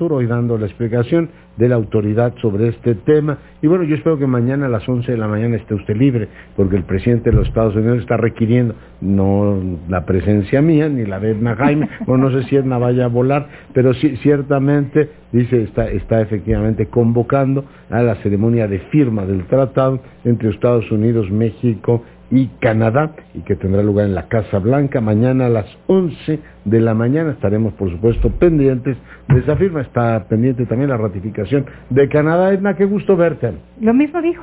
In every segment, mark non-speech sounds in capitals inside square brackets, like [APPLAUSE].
hoy dando la explicación de la autoridad sobre este tema. Y bueno, yo espero que mañana a las 11 de la mañana esté usted libre, porque el presidente de los Estados Unidos está requiriendo no la presencia mía ni la de Edna Jaime, [LAUGHS] o no sé si Edna vaya a volar, pero sí, ciertamente dice está, está efectivamente convocando a la ceremonia de firma del tratado entre Estados Unidos, México y Canadá y que tendrá lugar en la Casa Blanca mañana a las 11 de la mañana. Estaremos, por supuesto, pendientes de esa firma. Está pendiente también la ratificación de Canadá. Edna, qué gusto verte. Lo mismo dijo.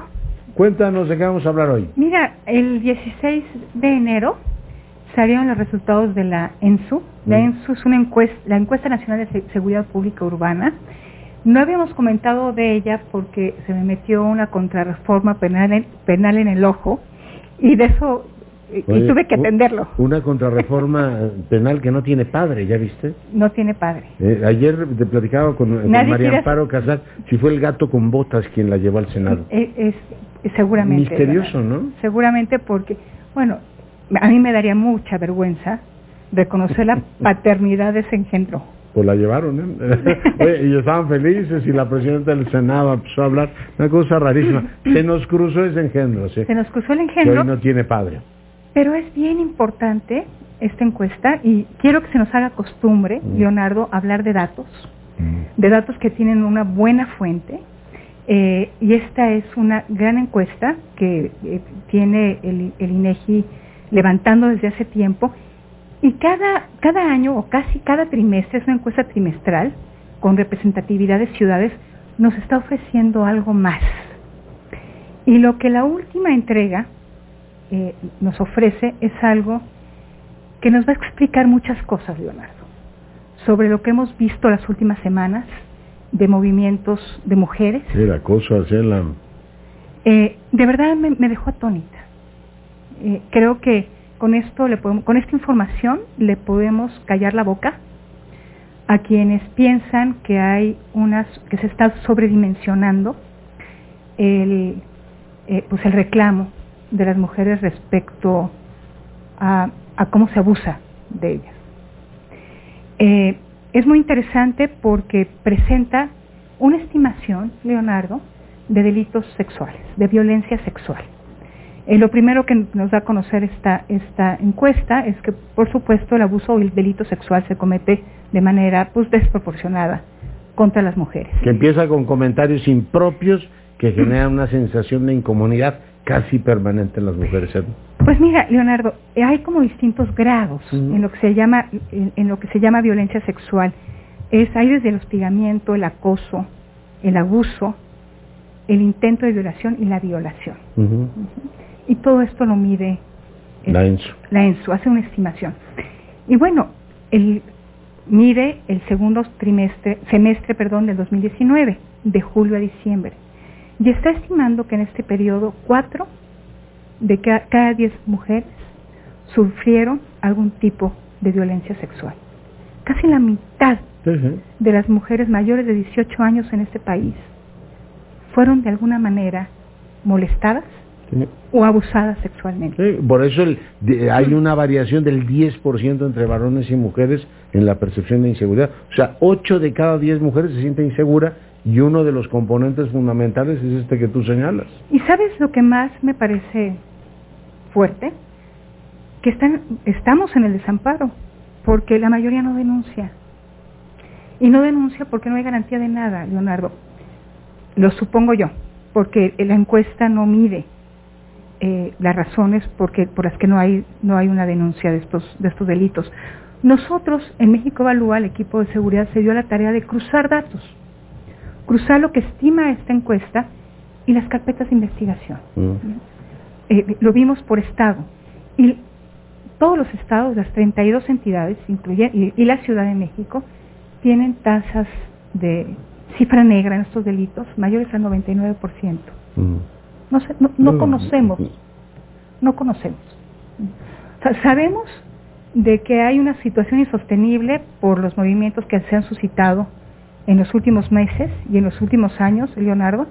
Cuéntanos de qué vamos a hablar hoy. Mira, el 16 de enero salieron los resultados de la ENSU. La mm. ENSU es una encuesta, la encuesta nacional de seguridad pública urbana. No habíamos comentado de ella porque se me metió una contrarreforma penal penal en el ojo y de eso y tuve que atenderlo. Una contrarreforma [LAUGHS] penal que no tiene padre, ¿ya viste? No tiene padre. Eh, ayer te platicaba con, María Amparo Casal si fue el gato con botas quien la llevó al Senado. Es, seguramente. Misterioso, ¿no? Seguramente porque, bueno, a mí me daría mucha vergüenza reconocer la [LAUGHS] paternidad de ese engendro pues la llevaron, ¿eh? [LAUGHS] y estaban felices y la presidenta del Senado empezó a hablar, una cosa rarísima. [CLEARS THROAT] Se nos cruzó ese engendro, Se nos cruzó el engendro. Que hoy no tiene padre. Pero es bien importante esta encuesta y quiero que se nos haga costumbre, mm. Leonardo, hablar de datos, mm. de datos que tienen una buena fuente. Eh, y esta es una gran encuesta que eh, tiene el, el INEGI levantando desde hace tiempo y cada, cada año o casi cada trimestre, es una encuesta trimestral con representatividad de ciudades, nos está ofreciendo algo más. Y lo que la última entrega eh, nos ofrece es algo que nos va a explicar muchas cosas, Leonardo, sobre lo que hemos visto las últimas semanas de movimientos de mujeres. Sí, la cosa, la... Eh, de verdad me, dejó atónita. Eh, creo que con esto con esta información le podemos callar la boca a quienes piensan que hay unas que se está sobredimensionando el eh, pues el reclamo de las mujeres respecto a, cómo se abusa de ellas. Eh, es muy interesante porque presenta una estimación, Leonardo, de delitos sexuales, de violencia sexual. Eh, lo primero que nos da a conocer esta, esta encuesta es que, por supuesto, el abuso o el delito sexual se comete de manera pues, desproporcionada contra las mujeres. Que empieza con comentarios impropios que generan una sensación de incomodidad casi permanente en las mujeres. Pues mira, Leonardo, hay como distintos grados en lo que se llama en, lo que se llama violencia sexual. Es hay desde el hostigamiento, el acoso, el abuso, el intento de violación y la violación. Y todo esto lo mide la ENSU. La ENSU, hace una estimación. Y bueno, el, mide el segundo trimestre, semestre perdón, del 2019, de julio a diciembre. Y está estimando que en este periodo cuatro de cada, diez mujeres sufrieron algún tipo de violencia sexual. Casi la mitad de las mujeres mayores de 18 años en este país fueron de alguna manera molestadas o abusadas sexualmente. por eso hay una variación del 10% entre varones y mujeres en la percepción de inseguridad. O sea, 8 de cada 10 mujeres se sienten inseguras y uno de los componentes fundamentales es este que tú señalas. ¿Y sabes lo que más me parece fuerte? Que están, estamos en el desamparo, porque la mayoría no denuncia. Y no denuncia porque no hay garantía de nada, Leonardo. Lo supongo yo, porque la encuesta no mide eh, las razones porque, por las que no hay, no hay una denuncia de estos, de estos delitos. Nosotros en México Evalúa, el equipo de seguridad, se dio la tarea de cruzar datos, cruzar lo que estima esta encuesta y las carpetas de investigación. Mm. Eh, lo vimos por estado. Y todos los estados, las 32 entidades, incluye, y, la Ciudad de México, tienen tasas de cifra negra en estos delitos mayores al 99%. Mm. No, no, conocemos, no conocemos. sabemos de que hay una situación insostenible por los movimientos que se han suscitado en los últimos meses y en los últimos años, Leonardo,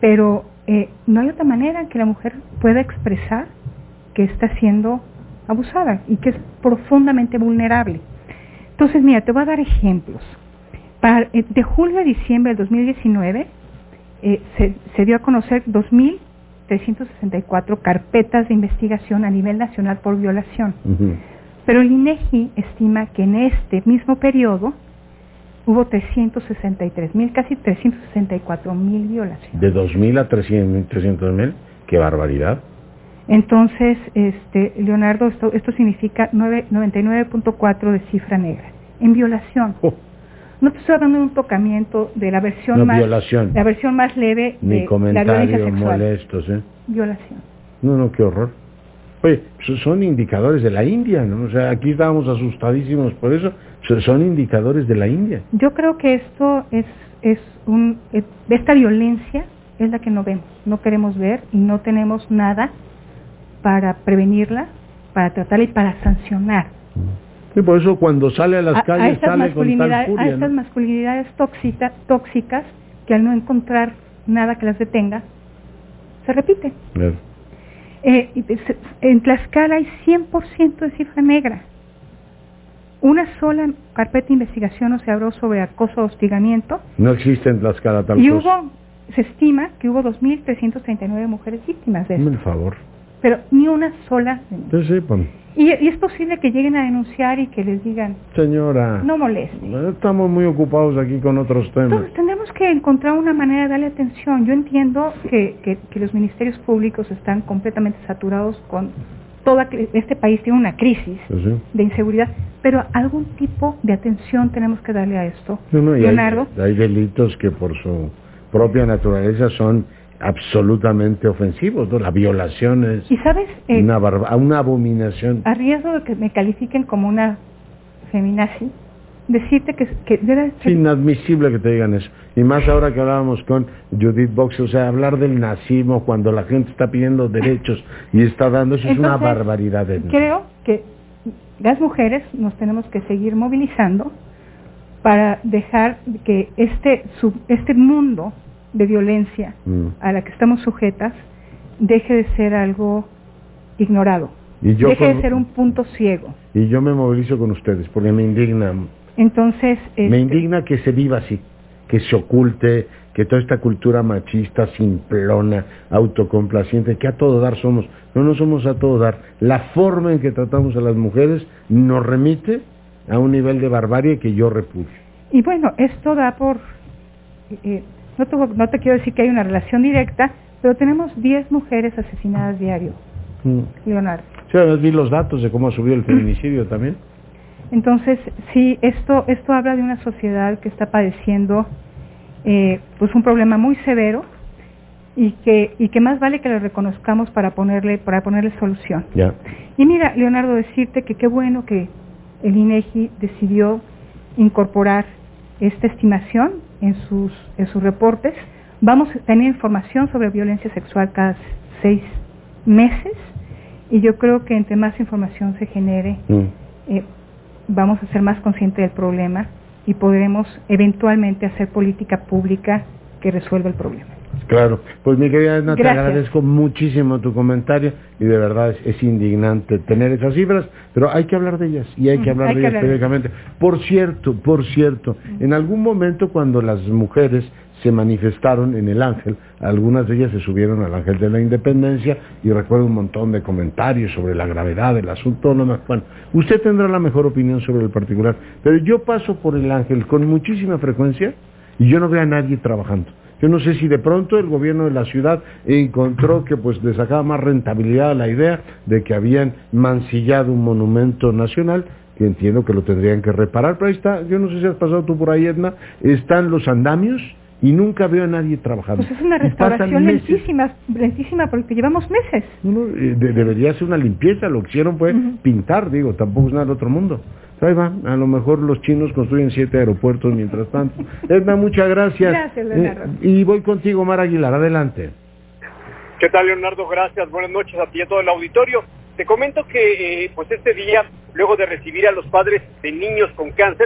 pero eh, no hay otra manera en que la mujer pueda expresar que está siendo abusada y que es profundamente vulnerable. Entonces, mira, te voy a dar ejemplos Para, eh, de julio a diciembre del 2019 eh, se, se dio a conocer 2.364 carpetas de investigación a nivel nacional por violación. Pero el INEGI estima que en este mismo periodo hubo 363 mil, casi 364 mil violaciones. De 2.000 a 300 mil, qué barbaridad. Entonces, este, Leonardo, esto, esto significa nueve- 99.4 de cifra negra en violación. Oh, No te estoy hablando de un tocamiento de la versión No, más violación. la versión más leve ni de la violencia comentarios sexual. molestos, ¿eh? Violación. No, no, qué horror. Oye, so- son indicadores de la India, ¿no? O sea, aquí estábamos asustadísimos por eso. So- Son indicadores de la India. Yo creo que esto es es un esta violencia es la que no vemos, no queremos ver y no tenemos nada para prevenirla, para tratarla y para sancionar. Y por eso cuando sale a las a, a calles estas sale con tal masculinidades, a furia, estas ¿no? masculinidades tóxica- tóxicas que al no encontrar nada que las detenga, se repite. Claro. Eh, en Tlaxcala hay 100% de cifra negra. Una sola carpeta de investigación no se abrió sobre acoso o hostigamiento No existe en Tlaxcala tal y cosa. hubo, se estima que hubo 2.339 mujeres víctimas de esto, el favor. pero ni una sola. sí, pues, Y, y es posible que lleguen a denunciar y que les digan, señora, no moleste. estamos muy ocupados aquí con otros temas. Entonces tendremos que encontrar una manera de darle atención. Yo entiendo que, que- que los ministerios públicos están completamente saturados con toda cri- este país tiene una crisis sí. de inseguridad, pero algún tipo de atención tenemos que darle a esto. No, no, hay- Leonardo, hay, delitos que por su propia naturaleza son absolutamente ofensivos. ¿no? La violación es y sabes, Eh, una, barba- una abominación. a riesgo de que me califiquen como una feminazi, decirte que, que debe Es ser- inadmisible que te digan eso. Y más ahora que hablábamos con Judith Box, o sea, hablar del nazismo cuando la gente está pidiendo derechos y está dando, eso es una Entonces, barbaridad. de- Creo que las mujeres nos tenemos que seguir movilizando para dejar que este, sub- este mundo de violencia Mm. a la que estamos sujetas deje de ser algo ignorado, Y yo, deje de ser un punto ciego. y yo me movilizo con ustedes porque me indigna. Entonces, Me este, indigna que se viva así, que se oculte, que toda esta cultura machista, simplona, autocomplaciente, que a todo dar somos. No, no somos a todo dar. La forma en que tratamos a las mujeres nos remite a un nivel de barbarie que yo repudio. y bueno, esto da por, eh, no, te, no te quiero decir que hay una relación directa, pero tenemos 10 mujeres asesinadas diario, Mm. Leonardo. Sí, además vi los datos de cómo ha subido el feminicidio también. Entonces, sí, esto, esto habla de una sociedad que está padeciendo eh, pues un problema muy severo y que, y que más vale que lo reconozcamos para ponerle, para ponerle solución. Ya. Y mira, Leonardo, decirte que qué bueno que el INEGI decidió incorporar esta estimación en sus, en sus reportes. Vamos a tener información sobre violencia sexual cada seis meses y yo creo que entre más información se genere, Mm. eh, vamos a ser más conscientes del problema y podremos eventualmente hacer política pública que resuelva el problema. Claro, pues mi querida Edna, te agradezco muchísimo tu comentario y de verdad es, es indignante tener esas cifras, pero hay que hablar de ellas y hay que hablar hay de que ellas periódicamente. Por cierto, por cierto, en algún momento cuando las mujeres se manifestaron en el Ángel, algunas de ellas se subieron al Ángel de la Independencia y recuerdo un montón de comentarios sobre la gravedad del asunto. No más. Bueno, usted tendrá la mejor opinión sobre el particular, pero yo paso por el Ángel con muchísima frecuencia y yo no veo a nadie trabajando. Yo no sé si de pronto el gobierno de la ciudad encontró que pues le sacaba más rentabilidad a la idea de que habían mancillado un monumento nacional, que entiendo que lo tendrían que reparar, pero ahí está, yo no sé si has pasado tú por ahí, Edna, están los andamios y nunca veo a nadie trabajando. Pues es una restauración lentísima, lentísima porque llevamos meses. Eh, de- debería ser una limpieza, lo que hicieron fue pintar, digo, tampoco es nada del otro mundo. Ahí va, a lo mejor los chinos construyen siete aeropuertos mientras tanto. Edna, muchas gracias. Gracias, Leonardo. Eh, y voy contigo, Mar Aguilar, adelante. ¿Qué tal, Leonardo? Gracias. Buenas noches a ti y a todo el auditorio. Te comento que, eh, pues este día, luego de recibir a los padres de niños con cáncer,